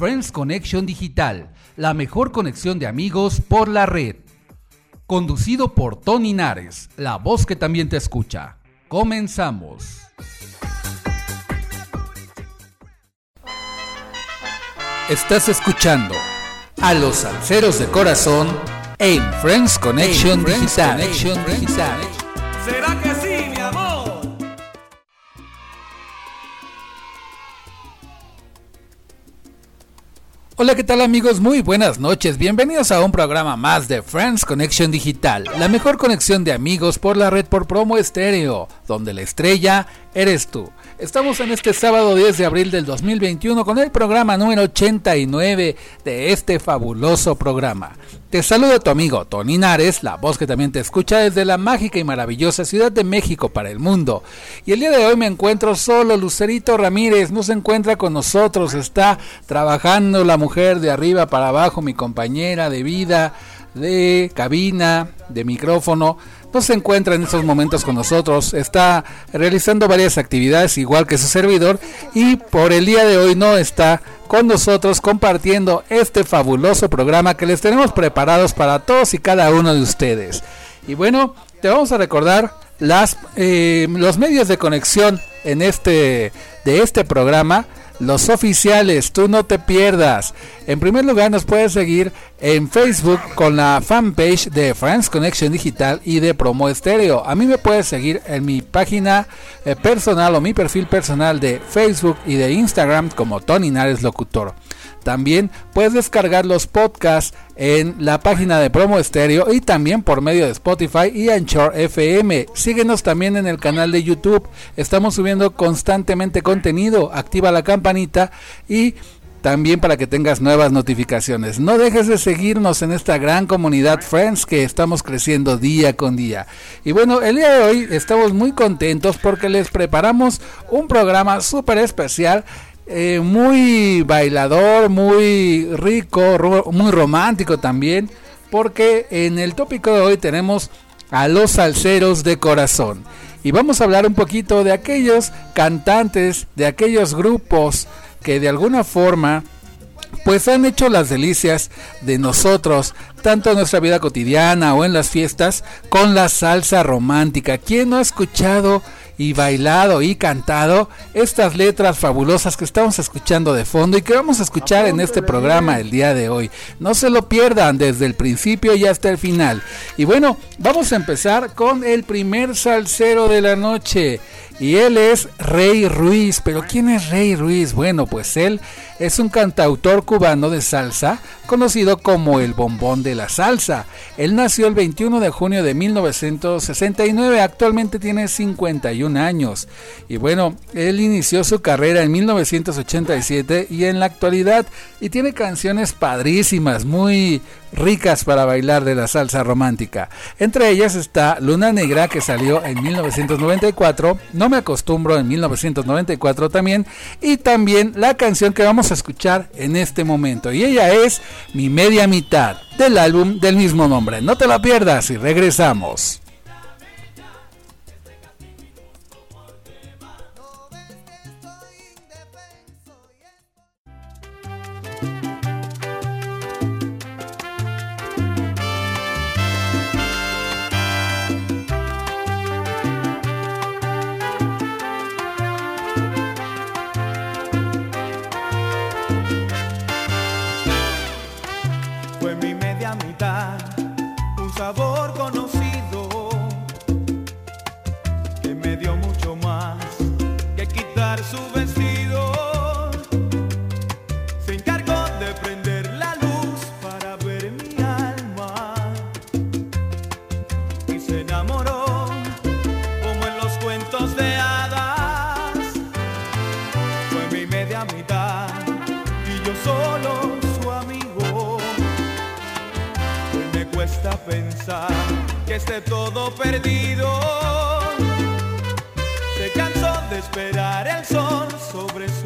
Friends Connection Digital, la mejor conexión de amigos por la red. Conducido por Tony Nares, la voz que también te escucha. Comenzamos. Estás escuchando a los salseros de corazón en Friends Connection, Digital. ¿Será Hola, ¿qué tal amigos? Muy buenas noches. Bienvenidos a un programa más de Friends Connection Digital, la mejor conexión de amigos por la red por promo estéreo, donde la estrella eres tú. Estamos en este sábado 10 de abril del 2021 con el programa número 89 de este fabuloso programa. Te saluda tu amigo Tony Nares, la voz que también te escucha desde la mágica y maravillosa Ciudad de México para el mundo. Y el día de hoy me encuentro solo, Lucerito Ramírez no se encuentra con nosotros, está trabajando la mujer de arriba para abajo, mi compañera de vida, de cabina, de micrófono no se encuentra en estos momentos con nosotros, está realizando varias actividades igual que su servidor y por el día de hoy no está con nosotros compartiendo este fabuloso programa que les tenemos preparados para todos y cada uno de ustedes. Y bueno, te vamos a recordar las, eh, los medios de conexión en este, de este programa los oficiales, tú no te pierdas. En primer lugar, nos puedes seguir en Facebook con la fanpage de Friends Connection Digital y de Promo Estéreo. A mí me puedes seguir en mi página eh, personal o mi perfil personal de Facebook y de Instagram como Tony Nares Locutor. También puedes descargar los podcasts en la página de Promo Estéreo y también por medio de Spotify y Anchor FM. Síguenos también en el canal de YouTube. Estamos subiendo constantemente contenido. Activa la campanita y también para que tengas nuevas notificaciones. No dejes de seguirnos en esta gran comunidad Friends que estamos creciendo día con día. Y bueno, el día de hoy estamos muy contentos porque les preparamos un programa súper especial eh, muy bailador, muy rico, muy romántico también, porque en el tópico de hoy tenemos a los salseros de corazón. Y vamos a hablar un poquito de aquellos cantantes, de aquellos grupos que de alguna forma pues han hecho las delicias de nosotros, tanto en nuestra vida cotidiana o en las fiestas, con la salsa romántica. ¿Quién no ha escuchado y bailado y cantado estas letras fabulosas que estamos escuchando de fondo y que vamos a escuchar en este programa el día de hoy. No se lo pierdan desde el principio y hasta el final. Y bueno, vamos a empezar con el primer salsero de la noche. Y él es Rey Ruiz. ¿Pero quién es Rey Ruiz? Bueno, pues él es un cantautor cubano de salsa conocido como el bombón de la salsa. Él nació el 21 de junio de 1969, actualmente tiene 51 años. Y bueno, él inició su carrera en 1987 y en la actualidad y tiene canciones padrísimas, muy ricas para bailar de la salsa romántica. Entre ellas está Luna Negra que salió en 1994, No me acostumbro en 1994 también y también la canción que vamos a escuchar en este momento y ella es Mi media mitad del álbum del mismo nombre. No te la pierdas y regresamos. que esté todo perdido. Se cansó de esperar el sol sobre su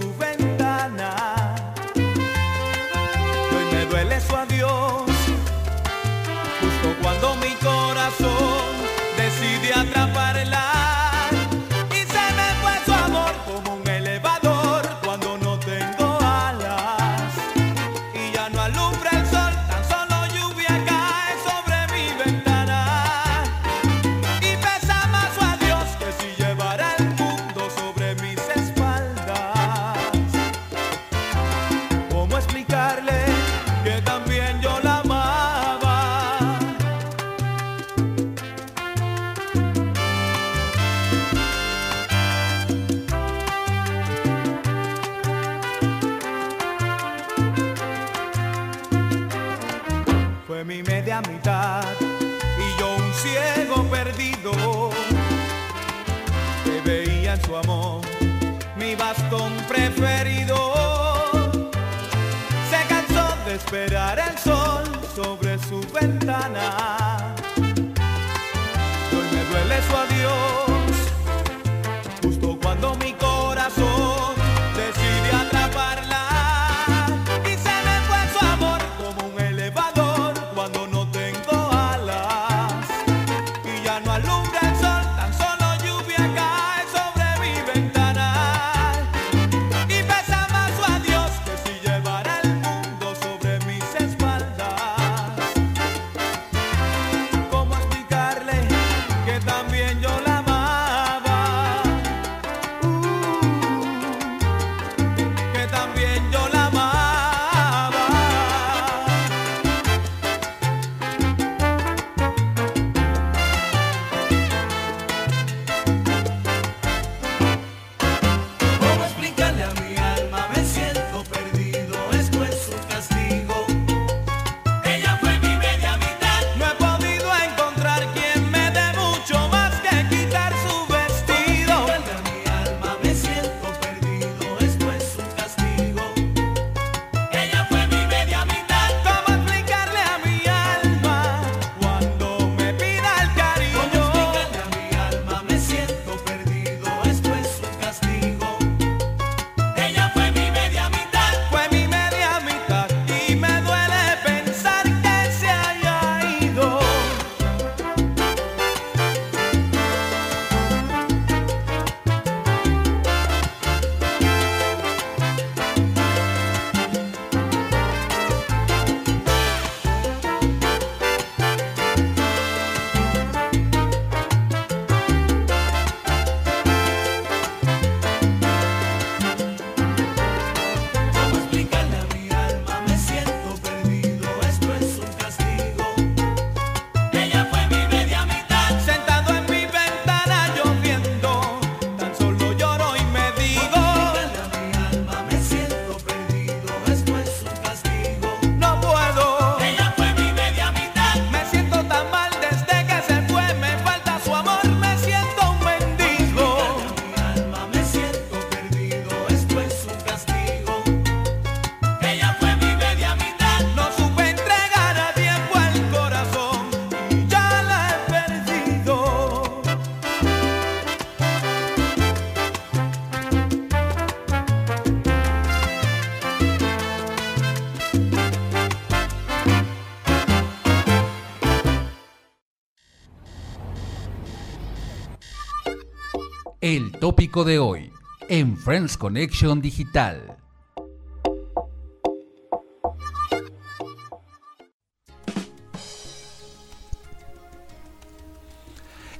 tópico de hoy en Friends Connection Digital.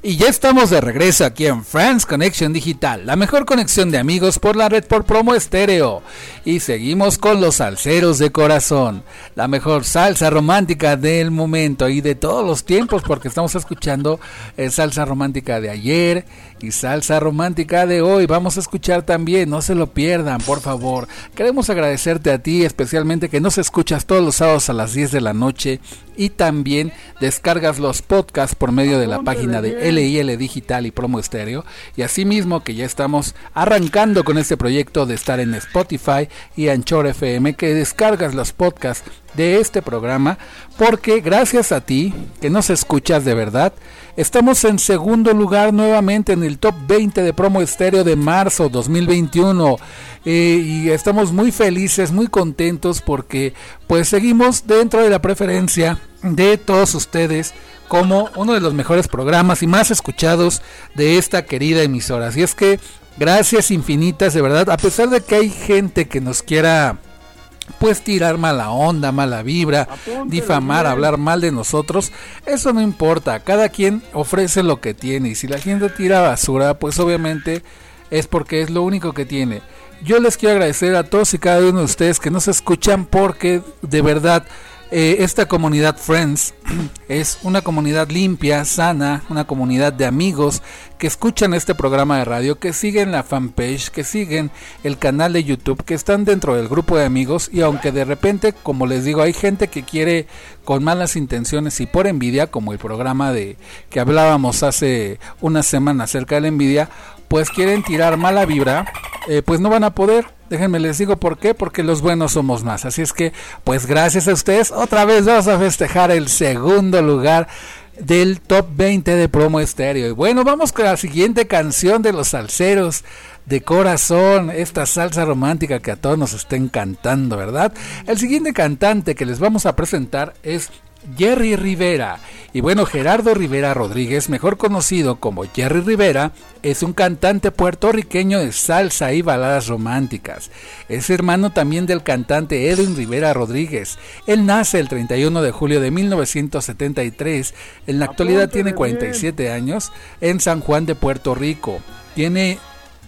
Y ya estamos de regreso aquí en Friends Connection Digital, la mejor conexión de amigos por la red por promo estéreo. Y seguimos con los salseros de corazón, la mejor salsa romántica del momento y de todos los tiempos, porque estamos escuchando eh, salsa romántica de ayer y salsa romántica de hoy. Vamos a escuchar también, no se lo pierdan, por favor. Queremos agradecerte a ti, especialmente que nos escuchas todos los sábados a las 10 de la noche y también descargas los podcasts por medio de la página de LIL Digital y Promo Estéreo. Y asimismo que ya estamos arrancando con este proyecto de estar en Spotify y Anchor FM que descargas los podcasts de este programa, porque gracias a ti, que nos escuchas de verdad, estamos en segundo lugar nuevamente en el top 20 de promo estéreo de marzo 2021. Eh, y estamos muy felices, muy contentos, porque pues seguimos dentro de la preferencia de todos ustedes como uno de los mejores programas y más escuchados de esta querida emisora. Así es que gracias infinitas de verdad, a pesar de que hay gente que nos quiera pues tirar mala onda, mala vibra, difamar, hablar mal de nosotros, eso no importa, cada quien ofrece lo que tiene y si la gente tira basura, pues obviamente es porque es lo único que tiene. Yo les quiero agradecer a todos y cada uno de ustedes que nos escuchan porque de verdad eh, esta comunidad Friends es una comunidad limpia, sana, una comunidad de amigos que escuchan este programa de radio, que siguen la fanpage, que siguen el canal de YouTube, que están dentro del grupo de amigos y aunque de repente, como les digo, hay gente que quiere con malas intenciones y por envidia, como el programa de que hablábamos hace una semana acerca de la envidia, pues quieren tirar mala vibra, eh, pues no van a poder Déjenme les digo por qué, porque los buenos somos más. Así es que, pues gracias a ustedes, otra vez vamos a festejar el segundo lugar del top 20 de promo estéreo. Y bueno, vamos con la siguiente canción de los salseros de corazón, esta salsa romántica que a todos nos está encantando, ¿verdad? El siguiente cantante que les vamos a presentar es Jerry Rivera. Y bueno, Gerardo Rivera Rodríguez, mejor conocido como Jerry Rivera, es un cantante puertorriqueño de salsa y baladas románticas. Es hermano también del cantante Edwin Rivera Rodríguez. Él nace el 31 de julio de 1973. En la actualidad tiene 47 años en San Juan de Puerto Rico. Tiene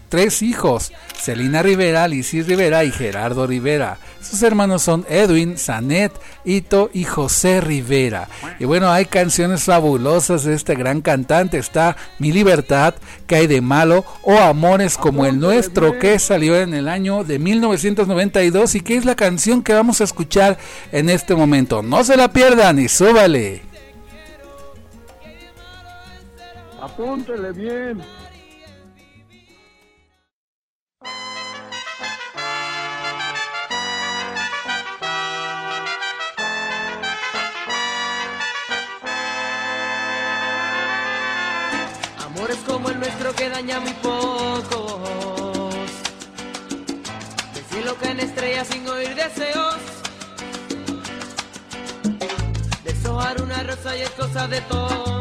tres hijos, Celina Rivera, Lisis Rivera y Gerardo Rivera. Sus hermanos son Edwin, Sanet, Ito y José Rivera. Y bueno, hay canciones fabulosas de este gran cantante. Está Mi Libertad, que hay de malo, o Amores como el nuestro, que salió en el año de 1992 y que es la canción que vamos a escuchar en este momento. No se la pierdan y súbale. Apúntele bien. Como el nuestro que daña muy pocos. Del cielo caen estrellas sin oír deseos. Deshojar una rosa y es cosa de tontos.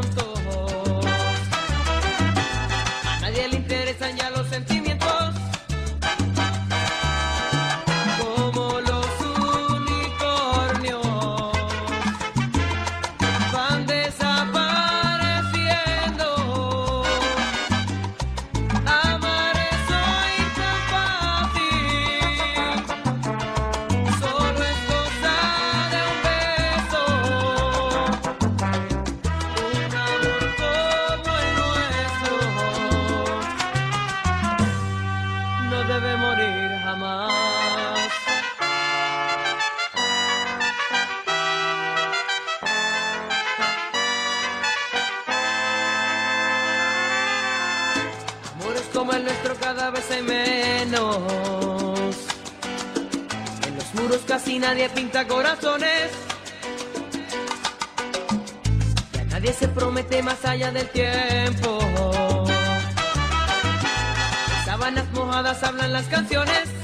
Debe morir jamás. Amores como el nuestro cada vez hay menos. En los muros casi nadie pinta corazones. Ya nadie se promete más allá del tiempo. Sábanas mojadas hablan las canciones.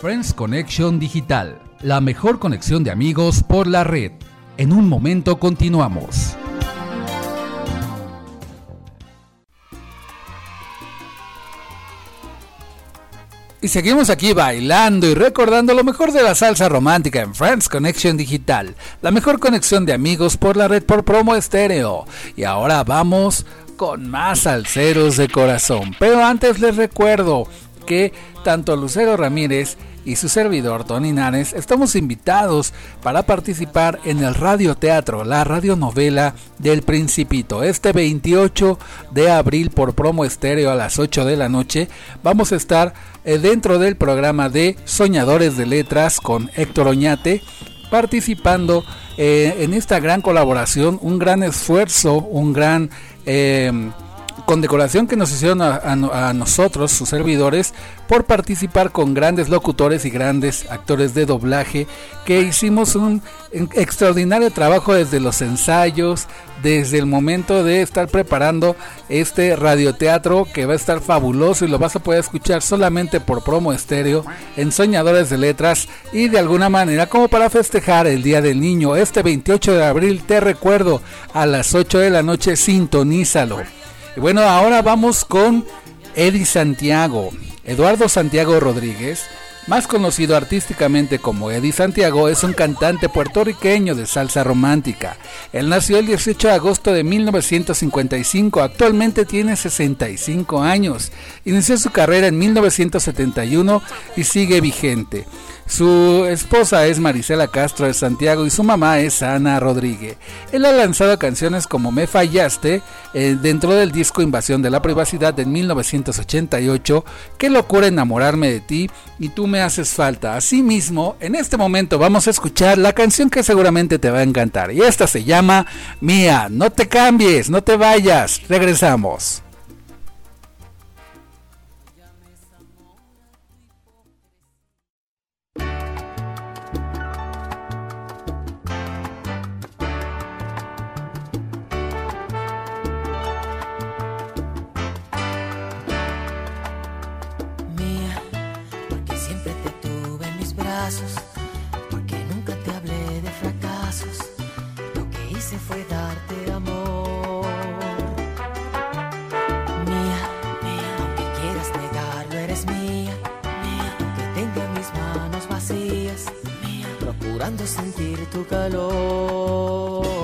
Friends Connection Digital, la mejor conexión de amigos por la red. En un momento continuamos. Y seguimos aquí bailando y recordando lo mejor de la salsa romántica en Friends Connection Digital, la mejor conexión de amigos por la red por promo estéreo. Y ahora vamos con más salseros de corazón. Pero antes les recuerdo que tanto Lucero Ramírez y su servidor Tony Nares estamos invitados para participar en el radioteatro, la radionovela del Principito. Este 28 de abril por promo estéreo a las 8 de la noche vamos a estar eh, dentro del programa de Soñadores de Letras con Héctor Oñate participando eh, en esta gran colaboración, un gran esfuerzo, un gran eh, condecoración que nos hicieron a, nosotros, sus servidores, por participar con grandes locutores y grandes actores de doblaje, que hicimos un extraordinario trabajo desde los ensayos, desde el momento de estar preparando este radioteatro que va a estar fabuloso y lo vas a poder escuchar solamente por promo estéreo en Soñadores de Letras y de alguna manera como para festejar el Día del Niño. Este 28 de abril te recuerdo a las 8 de la noche sintonízalo bueno ahora vamos con Eddie Santiago Eduardo Santiago Rodríguez más conocido artísticamente como Eddie Santiago, es un cantante puertorriqueño de salsa romántica. Él nació el 18 de agosto de 1955, actualmente tiene 65 años. Inició su carrera en 1971 y sigue vigente. Su esposa es Marisela Castro de Santiago y su mamá es Ana Rodríguez. Él ha lanzado canciones como Me Fallaste eh, dentro del disco Invasión de la Privacidad de 1988, Qué locura enamorarme de ti y tú me haces falta. Asimismo, en este momento vamos a escuchar la canción que seguramente te va a encantar y esta se llama Mía, no te cambies, no te vayas, regresamos. sentir tu calor.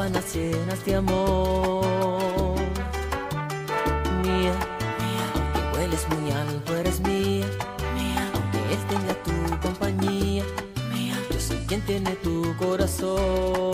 sábanas llenas de amor. Mía, mía, aunque hueles muy alto, eres mía. Mía, aunque este él tenga tu compañía. Mía, yo soy quien tiene tu corazón.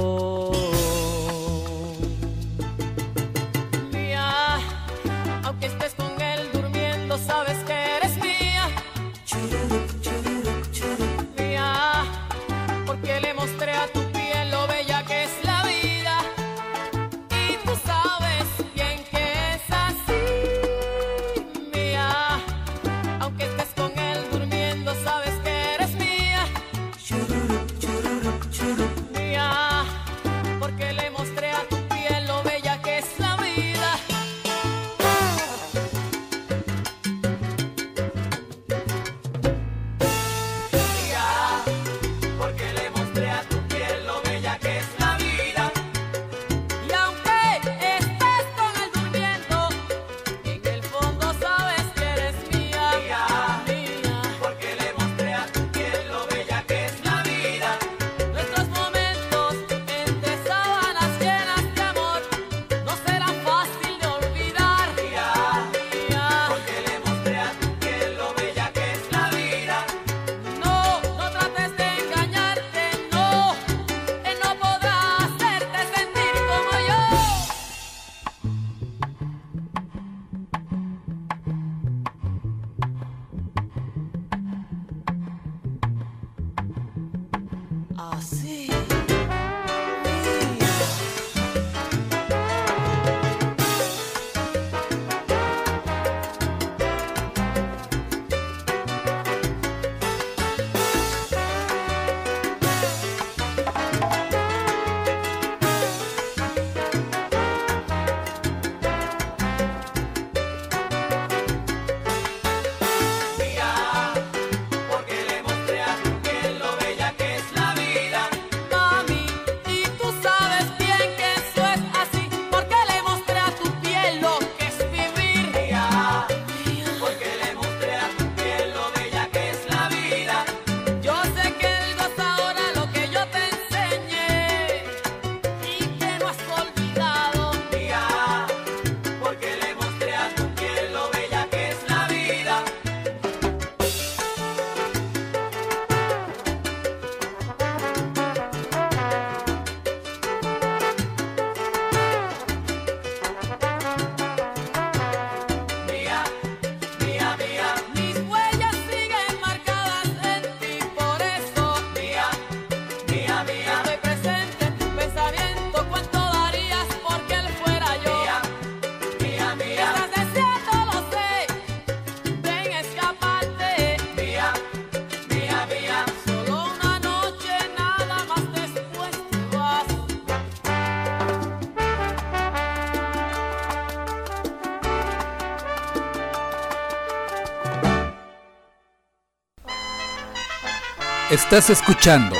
Estás escuchando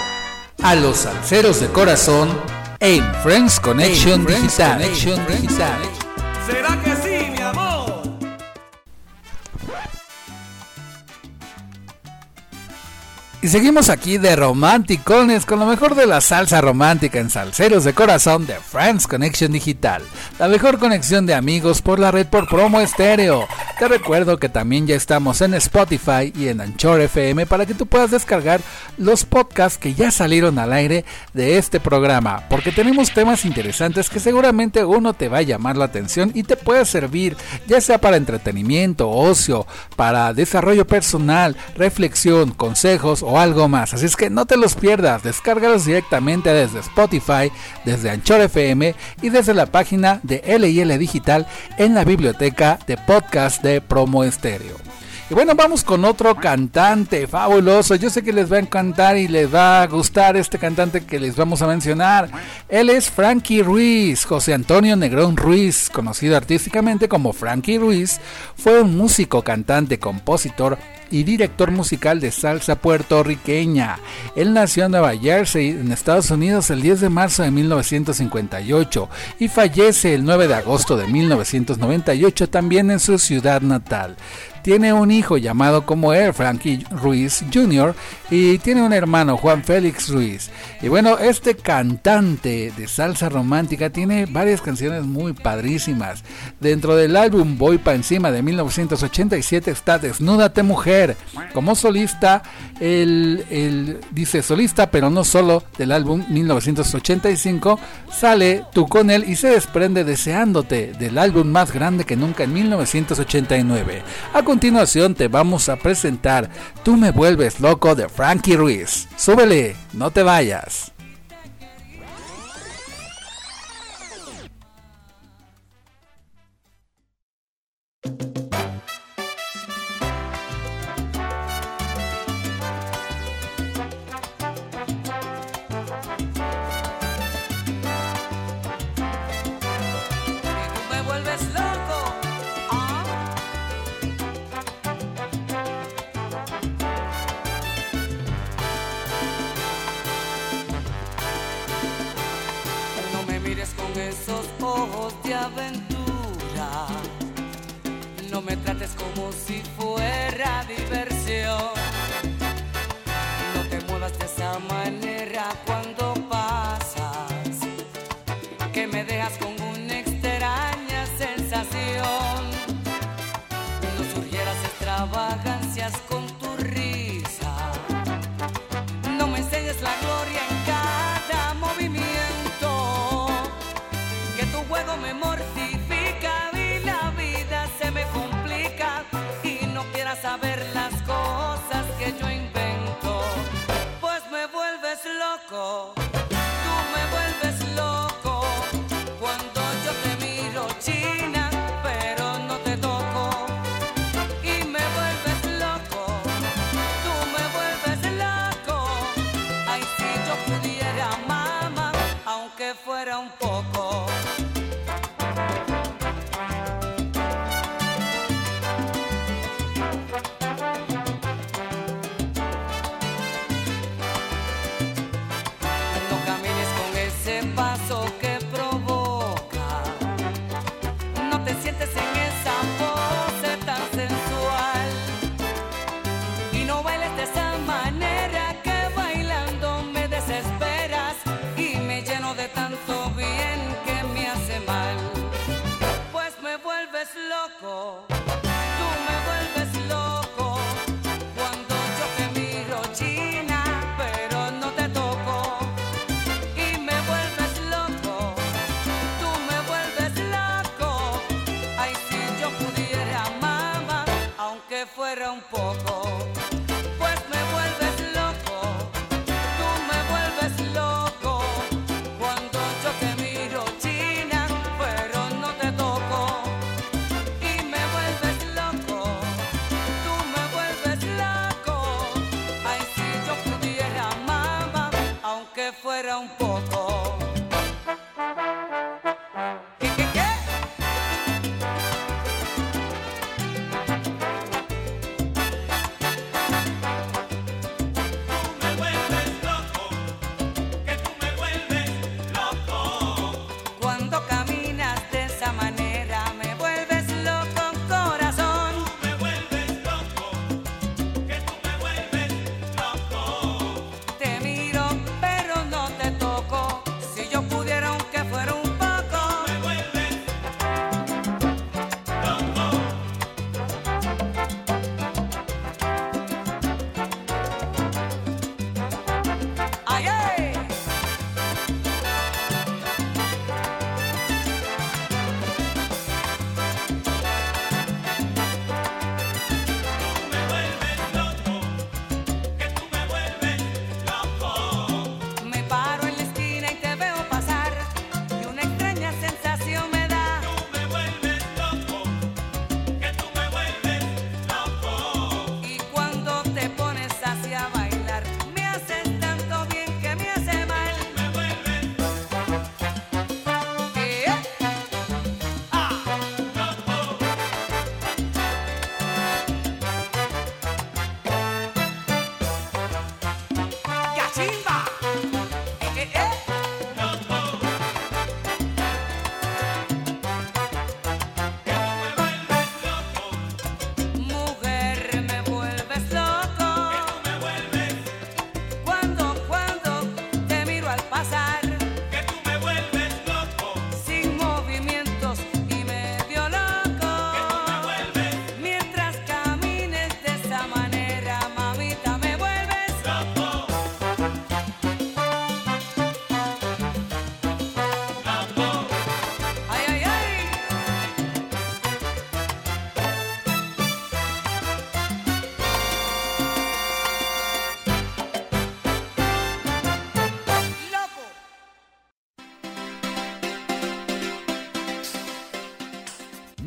a los salseros de corazón en Friends Connection, Digital. Y seguimos aquí de romanticones con lo mejor de la salsa romántica en Salseros de Corazón de Friends Connection Digital. La mejor conexión de amigos por la red por promo estéreo. Te recuerdo que también ya estamos en Spotify y en Anchor FM para que tú puedas descargar los podcasts que ya salieron al aire de este programa, porque tenemos temas interesantes que seguramente uno te va a llamar la atención y te puede servir, ya sea para entretenimiento, ocio, para desarrollo personal, reflexión, consejos o algo más. Así es que no te los pierdas, descárgalos directamente desde Spotify, desde Anchor FM y desde la página de LIL Digital en la biblioteca de podcast de Promo Estéreo. Y bueno, vamos con otro cantante fabuloso. Yo sé que les va a encantar y les va a gustar este cantante que les vamos a mencionar. Él es Frankie Ruiz, José Antonio Negrón Ruiz, conocido artísticamente como Frankie Ruiz, fue un músico, cantante, compositor y director musical de salsa puertorriqueña. Él nació en Nueva Jersey, en Estados Unidos, el 10 de marzo de 1958 y fallece el 9 de agosto de 1998 también en su ciudad natal. Tiene un hijo llamado como él, Frankie Ruiz Jr., y tiene un hermano, Juan Félix Ruiz. Y bueno, este cantante de salsa romántica tiene varias canciones muy padrísimas. Dentro del álbum Voy pa' encima de 1987 está Desnúdate Mujer. Como solista, él, él dice solista, pero no solo del álbum 1985, sale Tú con él y se desprende Deseándote del álbum más grande que nunca en 1989. A continuación te vamos a presentar Tú me vuelves loco de Frankie Ruiz. Súbele, no te vayas. No me trates como si fuera diversión.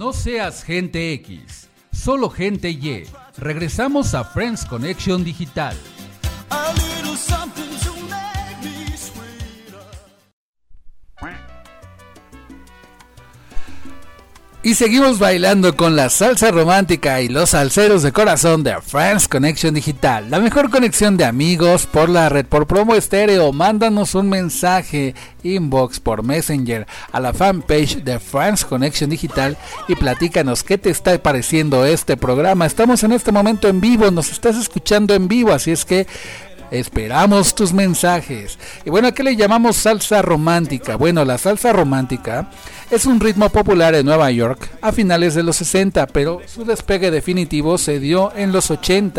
No seas gente X, solo gente Y. Regresamos a Friends Connection Digital. Y seguimos bailando con la salsa romántica y los salseros de corazón de Friends Connection Digital, la mejor conexión de amigos por la red por promo estéreo. Mándanos un mensaje inbox por Messenger a la fanpage de Friends Connection Digital y platícanos qué te está pareciendo este programa. Estamos en este momento en vivo, nos estás escuchando en vivo, así es que Esperamos tus mensajes. Y bueno, ¿a qué le llamamos salsa romántica? Bueno, la salsa romántica es un ritmo popular en Nueva York a finales de los 60, pero su despegue definitivo se dio en los 80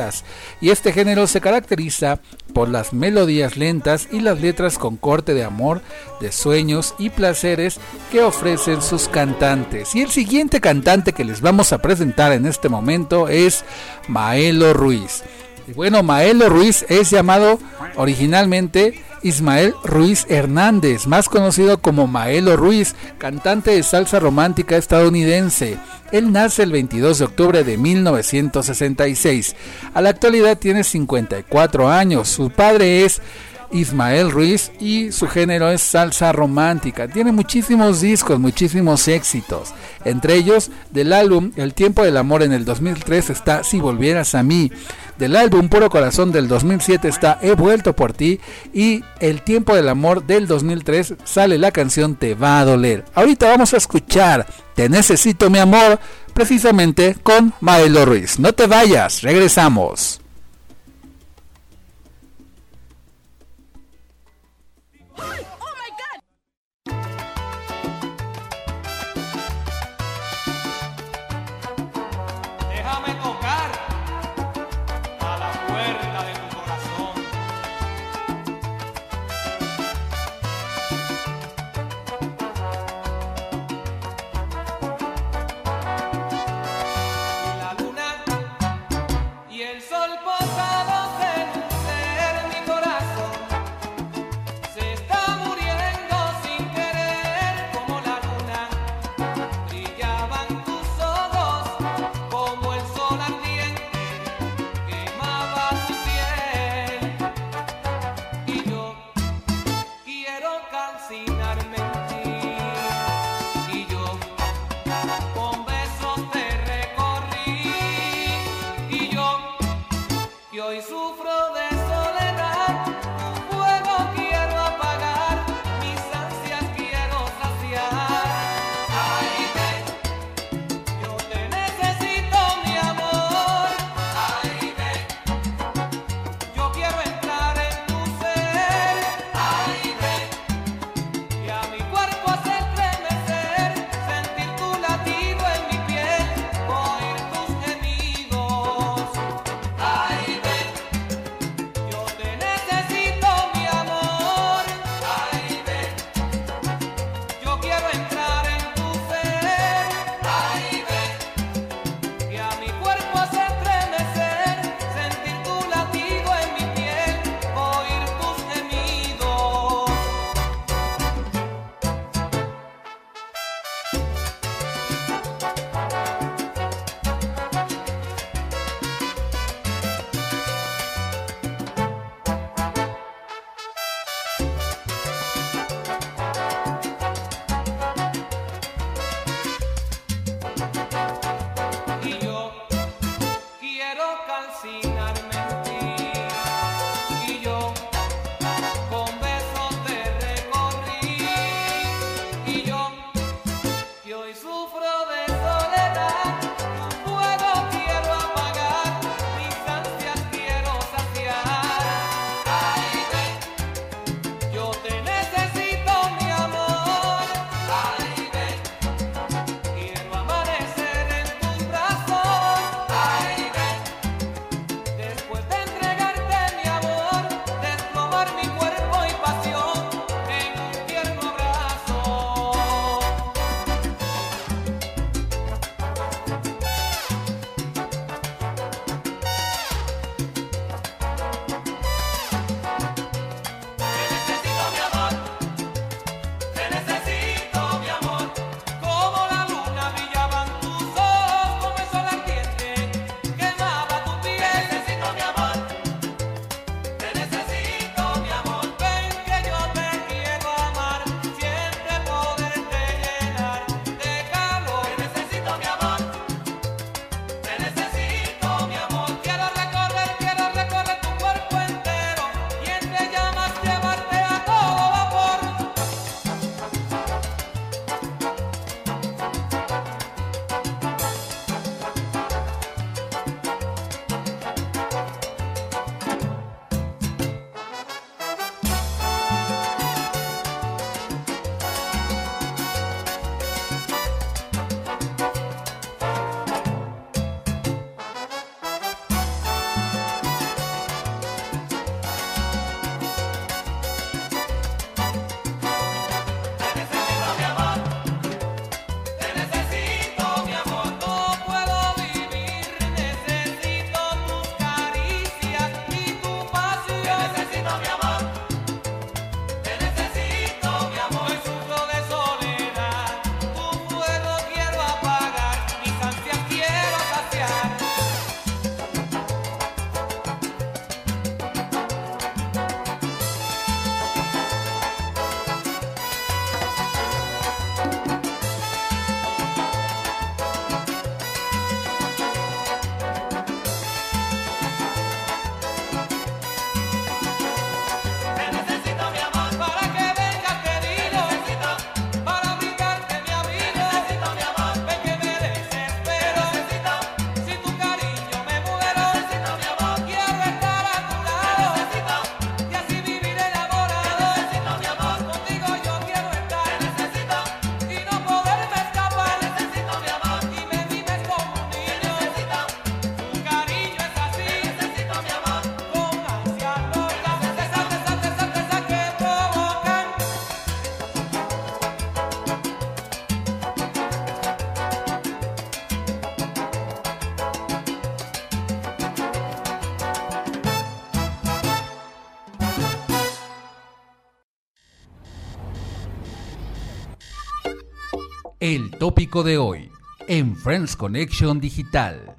y este género se caracteriza por las melodías lentas y las letras con corte de amor, de sueños y placeres que ofrecen sus cantantes. Y el siguiente cantante que les vamos a presentar en este momento es Maelo Ruiz. Bueno, Maelo Ruiz es llamado originalmente Ismael Ruiz Hernández, más conocido como Maelo Ruiz, cantante de salsa romántica estadounidense. Él nace el 22 de octubre de 1966. A la actualidad tiene 54 años. Su padre es Ismael Ruiz y su género es salsa romántica. Tiene muchísimos discos, muchísimos éxitos. Entre ellos, del álbum El tiempo del amor en el 2003 está Si volvieras a mí. Del álbum Puro Corazón del 2007 está He vuelto por ti. Y El tiempo del amor del 2003 sale la canción Te va a doler. Ahorita vamos a escuchar Te necesito mi amor precisamente con Maelo Ruiz. No te vayas, regresamos. Hey! El tópico de hoy en Friends Connection Digital.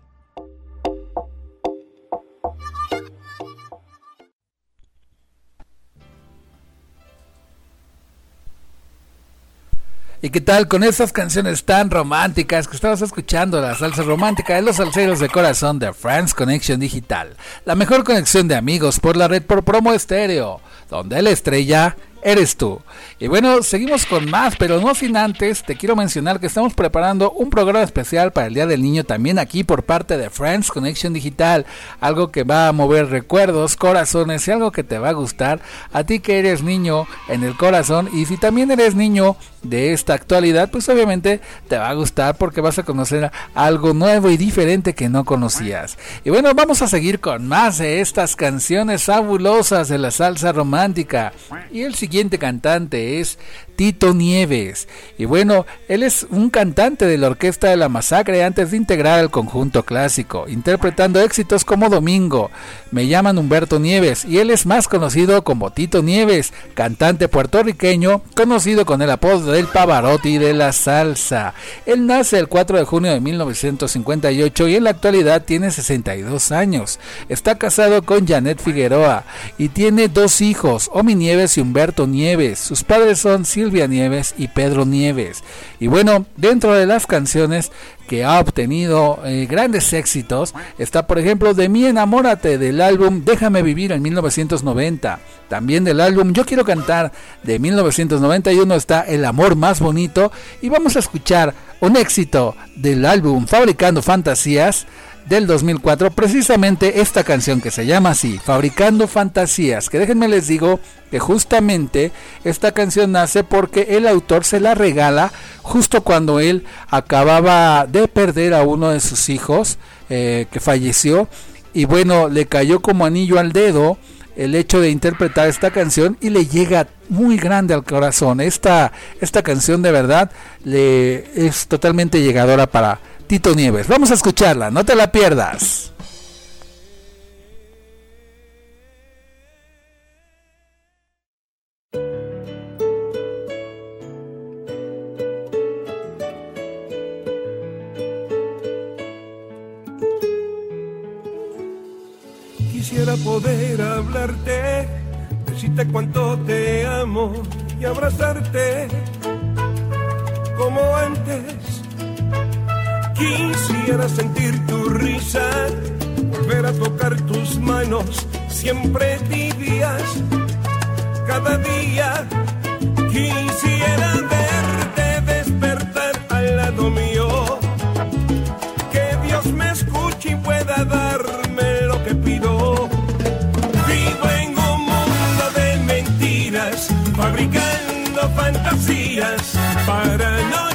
¿Y qué tal con esas canciones tan románticas que estabas escuchando? La salsa romántica de los salseros de corazón de Friends Connection Digital. La mejor conexión de amigos por la red por promo estéreo, donde la estrella eres tú. Y bueno, seguimos con más, pero no sin antes, te quiero mencionar que estamos preparando un programa especial para el Día del Niño también aquí por parte de Friends Connection Digital. Algo que va a mover recuerdos, corazones y algo que te va a gustar a ti que eres niño en el corazón. Y si también eres niño de esta actualidad, pues obviamente te va a gustar porque vas a conocer algo nuevo y diferente que no conocías. Y bueno, vamos a seguir con más de estas canciones fabulosas de la salsa romántica. Y el siguiente cantante es Tito Nieves. Y bueno, él es un cantante de la Orquesta de la Masacre antes de integrar el conjunto clásico, interpretando éxitos como Domingo. Me llaman Humberto Nieves y él es más conocido como Tito Nieves, cantante puertorriqueño conocido con el apodo del Pavarotti de la salsa. Él nace el 4 de junio de 1958 y en la actualidad tiene 62 años. Está casado con Janet Figueroa y tiene dos hijos, Omi Nieves y Humberto Nieves. Sus padres son Silvia Nieves y Pedro Nieves. Y bueno, dentro de las canciones que ha obtenido eh, grandes éxitos está por ejemplo De mí enamórate del álbum Déjame vivir en 1990. También del álbum Yo quiero cantar de 1991 está El amor más bonito y vamos a escuchar un éxito del álbum Fabricando Fantasías del 2004, precisamente esta canción que se llama así, Fabricando Fantasías, que déjenme les digo que justamente esta canción nace porque el autor se la regala justo cuando él acababa de perder a uno de sus hijos eh, que falleció y bueno, le cayó como anillo al dedo el hecho de interpretar esta canción y le llega muy grande al corazón. Esta, esta canción de verdad le es totalmente llegadora para Tito Nieves. Vamos a escucharla, no te la pierdas. Quisiera poder hablarte, decirte cuánto te amo y abrazarte como antes. Quisiera sentir tu risa, volver a tocar tus manos, siempre tibias, cada día. Quisiera verte despertar al lado mío, que Dios me escuche y pueda darme lo que pido. Vivo en un mundo de mentiras, fabricando fantasías para no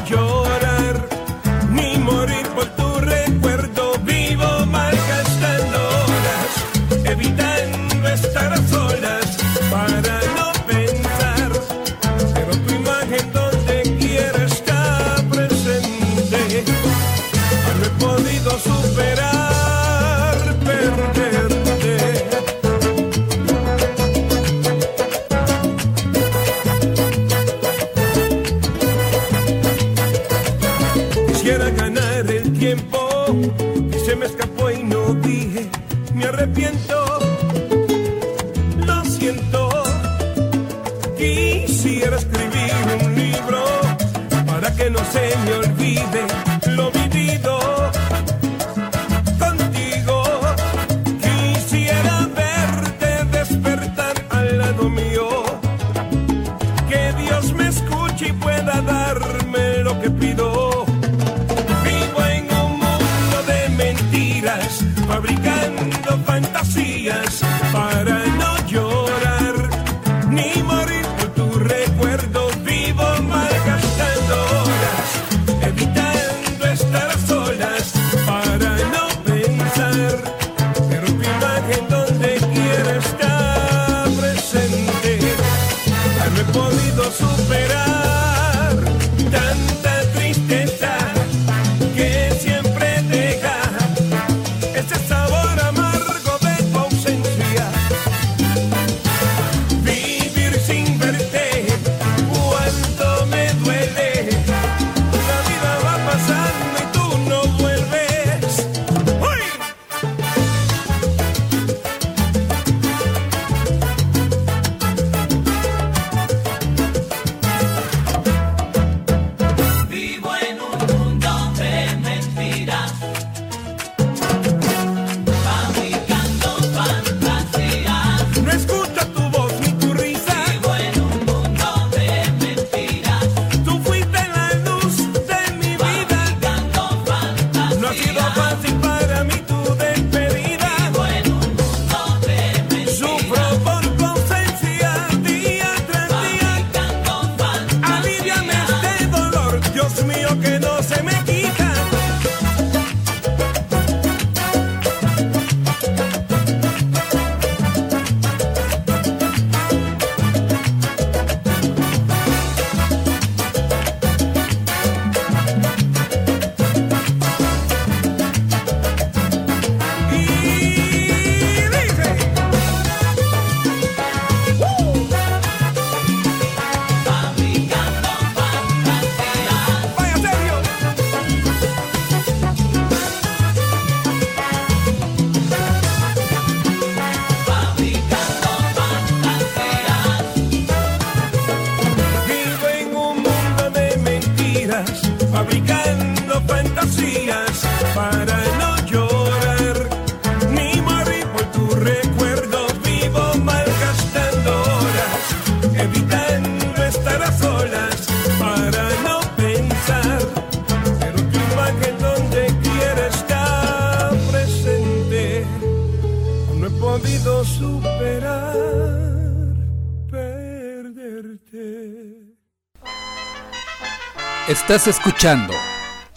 Estás escuchando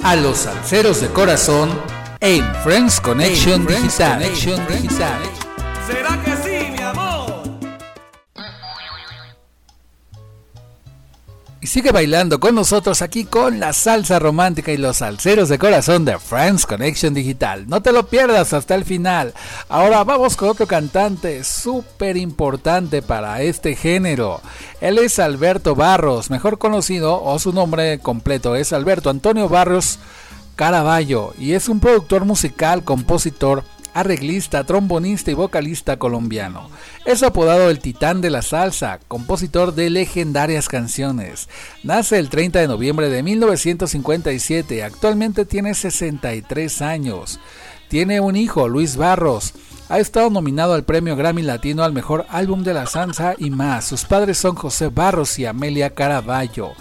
a los salseros de corazón en Friends Connection Digital. Connection Digital. ¿Será que sí, mi amor? Sigue bailando con nosotros aquí con la salsa romántica y los salseros de corazón de Friends Connection Digital. No te lo pierdas hasta el final. Ahora vamos con otro cantante súper importante para este género. Él es Alberto Barros, mejor conocido o su nombre completo es Alberto Antonio Barros Caraballo y es un productor musical, compositor, arreglista, trombonista y vocalista colombiano. Es apodado el Titán de la Salsa, compositor de legendarias canciones. Nace el 30 de noviembre de 1957, actualmente tiene 63 años. Tiene un hijo, Luis Barros. Ha estado nominado al premio Grammy Latino al mejor álbum de la salsa y más. Sus padres son José Barros y Amelia Caraballo.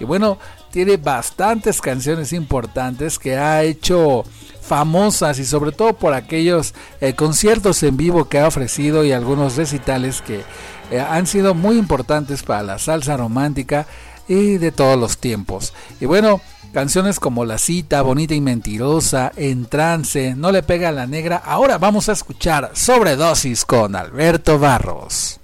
Y bueno, tiene bastantes canciones importantes que ha hecho famosas y sobre todo por aquellos eh, conciertos en vivo que ha ofrecido y algunos recitales que eh, han sido muy importantes para la salsa romántica y de todos los tiempos. Y bueno, canciones como La cita, Bonita y Mentirosa, En trance, No le pega a la negra. Ahora vamos a escuchar Sobredosis con Alberto Barros.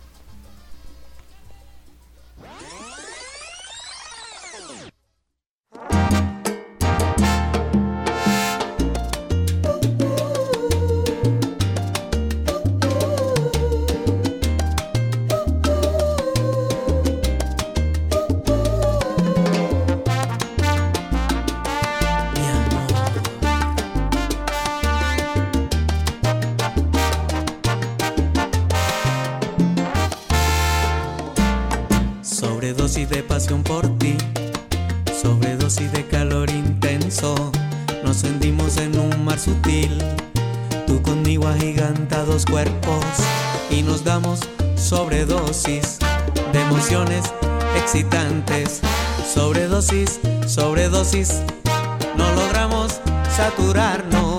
Por ti, sobredosis de calor intenso, nos hundimos en un mar sutil, tú conmigo agigantados cuerpos y nos damos sobredosis de emociones excitantes, sobredosis, sobredosis, no logramos saturarnos,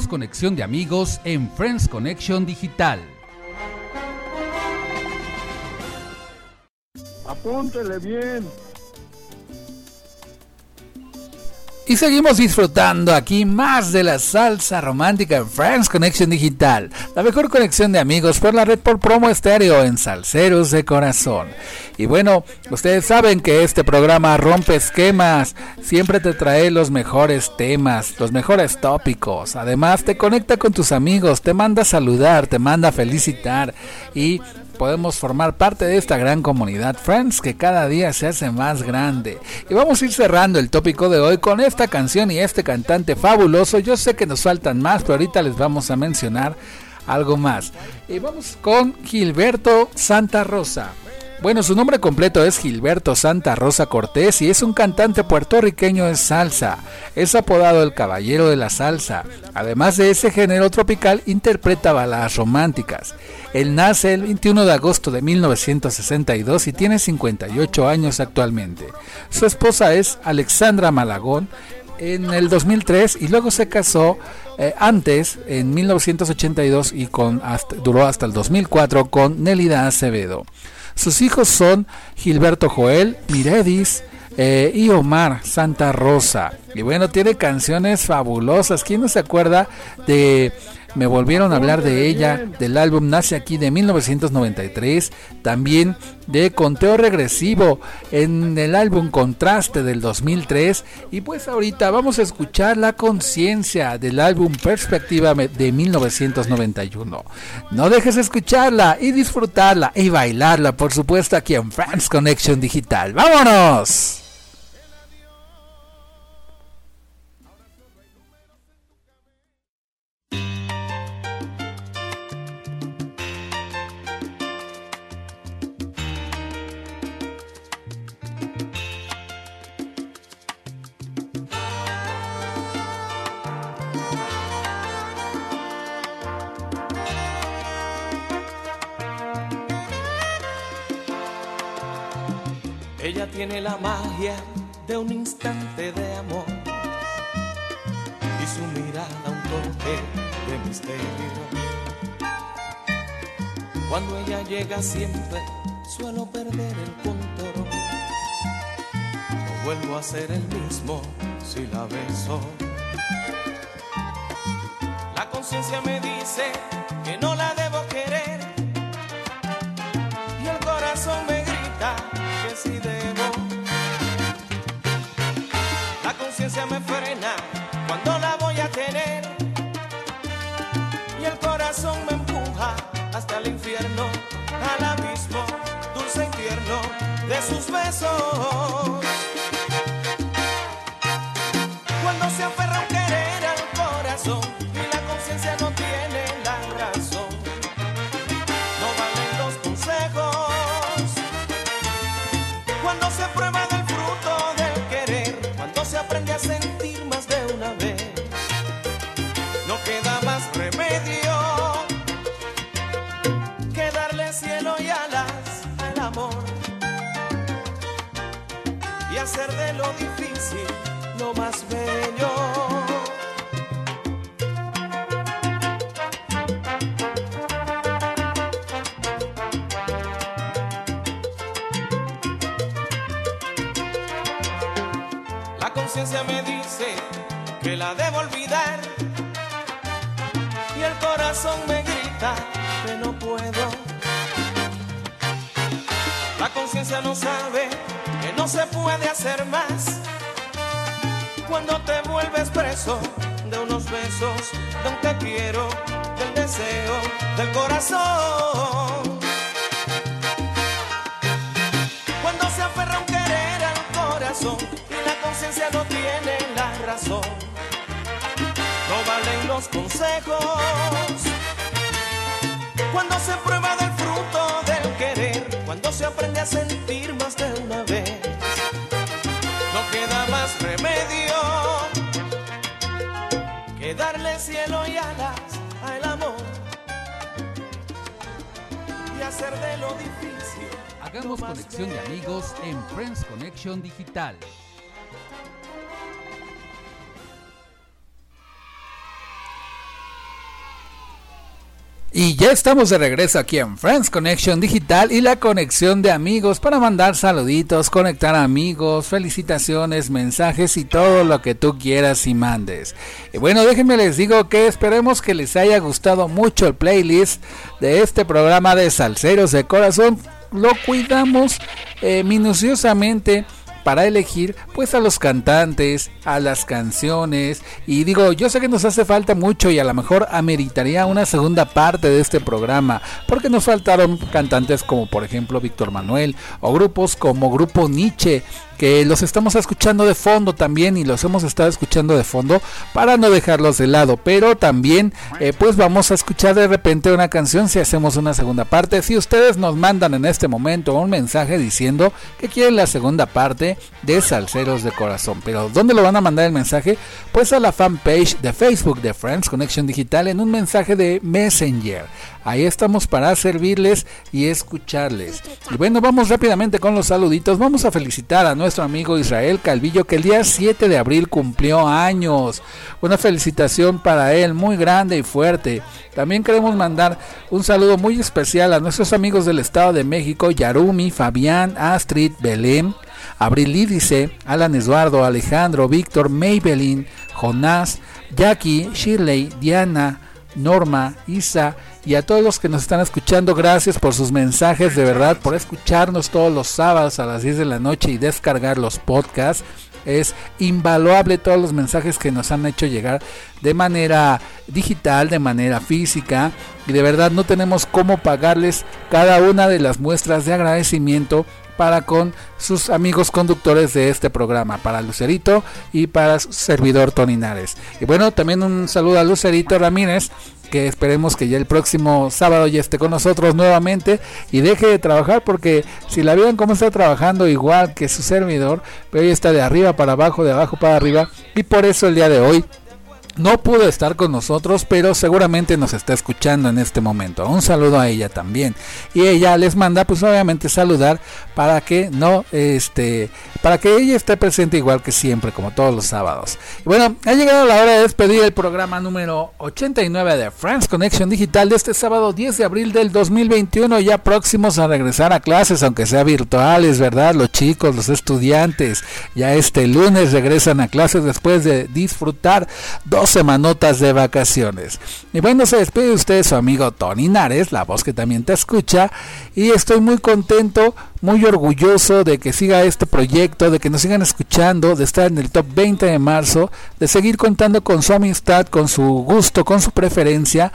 Conexión de amigos en Friends Connection Digital. Apúntele bien. Y seguimos disfrutando aquí más de la salsa romántica en Friends Connection Digital, la mejor conexión de amigos por la red por promo estéreo en Salceros de Corazón. Y bueno, ustedes saben que este programa rompe esquemas, siempre te trae los mejores temas, los mejores tópicos, además te conecta con tus amigos, te manda a saludar, te manda a felicitar y podemos formar parte de esta gran comunidad Friends que cada día se hace más grande. Y vamos a ir cerrando el tópico de hoy con esta canción y este cantante fabuloso. Yo sé que nos faltan más, pero ahorita les vamos a mencionar algo más. Y vamos con Gilberto Santa Rosa. Bueno, su nombre completo es Gilberto Santa Rosa Cortés y es un cantante puertorriqueño de salsa. Es apodado el Caballero de la Salsa. Además de ese género tropical, interpreta baladas románticas. Él nace el 21 de agosto de 1962 y tiene 58 años actualmente. Su esposa es Alexandra Malagón en el 2003 y luego se casó eh, antes en 1982 y con duró hasta el 2004 con Nelida Acevedo. Sus hijos son Gilberto Joel, Miredis eh, y Omar Santa Rosa. Y bueno, tiene canciones fabulosas. ¿Quién no se acuerda de Me volvieron a hablar de ella, del álbum Nace aquí de 1993, también de Conteo Regresivo en el álbum Contraste del 2003 y pues ahorita vamos a escuchar La Conciencia del álbum Perspectiva de 1991. No dejes de escucharla y disfrutarla y bailarla, por supuesto, aquí en France Connection Digital. ¡Vámonos! Ella tiene la magia de un instante de amor y su mirada un toque de misterio. Cuando ella llega siempre suelo perder el control. No vuelvo a ser el mismo si la beso. La conciencia me dice que no la La conciencia me frena La conciencia no sabe que no se puede hacer más cuando te vuelves preso de unos besos, de un te quiero, del deseo, del corazón. Cuando se aferra un querer al corazón y la conciencia no tiene la razón, no valen los consejos. Cuando se prueba del fruto se aprende a sentir más de una vez, no queda más remedio que darle cielo y alas al amor y hacer de lo difícil. Hagamos conexión de amigos en Friends Connection Digital. Y ya estamos de regreso aquí en Friends Connection Digital y la conexión de amigos para mandar saluditos, conectar amigos, felicitaciones, mensajes y todo lo que tú quieras y mandes. Y bueno, déjenme les digo que esperemos que les haya gustado mucho el playlist de este programa de Salceros de Corazón. Lo cuidamos eh, minuciosamente para elegir pues a los cantantes, a las canciones. Y digo, yo sé que nos hace falta mucho y a lo mejor ameritaría una segunda parte de este programa porque nos faltaron cantantes como por ejemplo Víctor Manuel o grupos como Grupo Nietzsche que los estamos escuchando de fondo también y los hemos estado escuchando de fondo para no dejarlos de lado, pero también eh, pues vamos a escuchar de repente una canción si hacemos una segunda parte. Si ustedes nos mandan en este momento un mensaje diciendo que quieren la segunda parte de Salceros de Corazón, pero ¿dónde lo van a mandar el mensaje? Pues a la fanpage de Facebook de Friends Connection Digital en un mensaje de Messenger. Ahí estamos para servirles y escucharles. Y bueno, vamos rápidamente con los saluditos. Vamos a felicitar a nuestro amigo Israel Calvillo que el día 7 de abril cumplió años. Una felicitación para él muy grande y fuerte. También queremos mandar un saludo muy especial a nuestros amigos del Estado de México, Yarumi, Fabián, Astrid, Belén. Abril Lídice, Alan Eduardo, Alejandro, Víctor, Maybelline, Jonás, Jackie, Shirley, Diana, Norma, Isa y a todos los que nos están escuchando, gracias por sus mensajes, de verdad, por escucharnos todos los sábados a las 10 de la noche y descargar los podcasts. Es invaluable todos los mensajes que nos han hecho llegar de manera digital, de manera física. Y de verdad no tenemos cómo pagarles cada una de las muestras de agradecimiento para con sus amigos conductores de este programa, para Lucerito y para su servidor Toninares. Y bueno, también un saludo a Lucerito Ramírez, que esperemos que ya el próximo sábado ya esté con nosotros nuevamente y deje de trabajar porque si la vieran cómo está trabajando igual que su servidor, pero ella está de arriba para abajo, de abajo para arriba y por eso el día de hoy no pudo estar con nosotros, pero seguramente nos está escuchando en este momento. Un saludo a ella también. Y ella les manda, pues obviamente saludar para que no, este, para que ella esté presente igual que siempre, como todos los sábados. Bueno, ha llegado la hora de despedir el programa número 89 de France Connection Digital de este sábado 10 de abril del 2021, ya próximos a regresar a clases, aunque sea virtuales, ¿verdad? Los chicos, los estudiantes, ya este lunes regresan a clases después de disfrutar dos semanotas de vacaciones. Y bueno, se despide de usted su amigo Tony Nares, la voz que también te escucha, y estoy muy contento, muy orgulloso de que siga este proyecto, de que nos sigan escuchando, de estar en el top 20 de marzo, de seguir contando con su amistad, con su gusto, con su preferencia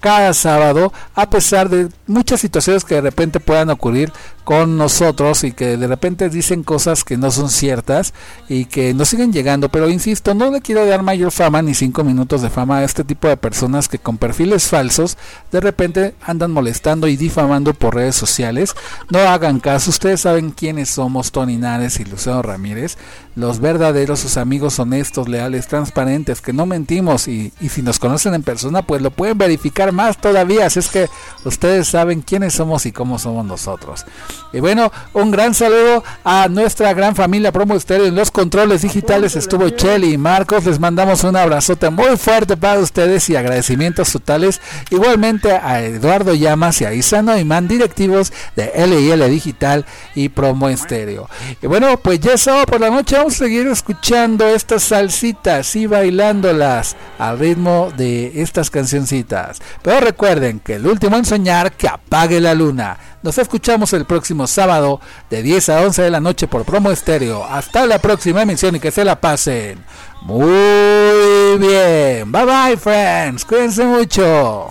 cada sábado, a pesar de muchas situaciones que de repente puedan ocurrir con nosotros y que de repente dicen cosas que no son ciertas y que nos siguen llegando. Pero insisto, no le quiero dar mayor fama ni cinco minutos de fama a este tipo de personas que con perfiles falsos de repente andan molestando y difamando por redes sociales. No hagan caso, ustedes saben quiénes somos Tony Nares y Luciano Ramírez, los verdaderos, sus amigos honestos, leales, transparentes, que no mentimos y, si nos conocen en persona pues lo pueden verificar más todavía, así es que ustedes saben quiénes somos y cómo somos nosotros. Y bueno, un gran saludo a nuestra gran familia Promo Estéreo. En los controles digitales estuvo Chelly y Marcos. Les mandamos un abrazote muy fuerte para ustedes y agradecimientos totales. Igualmente a Eduardo Llamas y a Isano Imán, directivos de LIL Digital y Promo Estéreo. Y bueno, pues ya es sábado por la noche. Vamos a seguir escuchando estas salsitas y bailándolas al ritmo de estas cancioncitas. Pero recuerden que el último en soñar que apague la luna. Nos escuchamos el próximo sábado de 10 a 11 de la noche por Promo Estéreo. Hasta la próxima emisión y que se la pasen muy bien. Bye bye, friends. Cuídense mucho.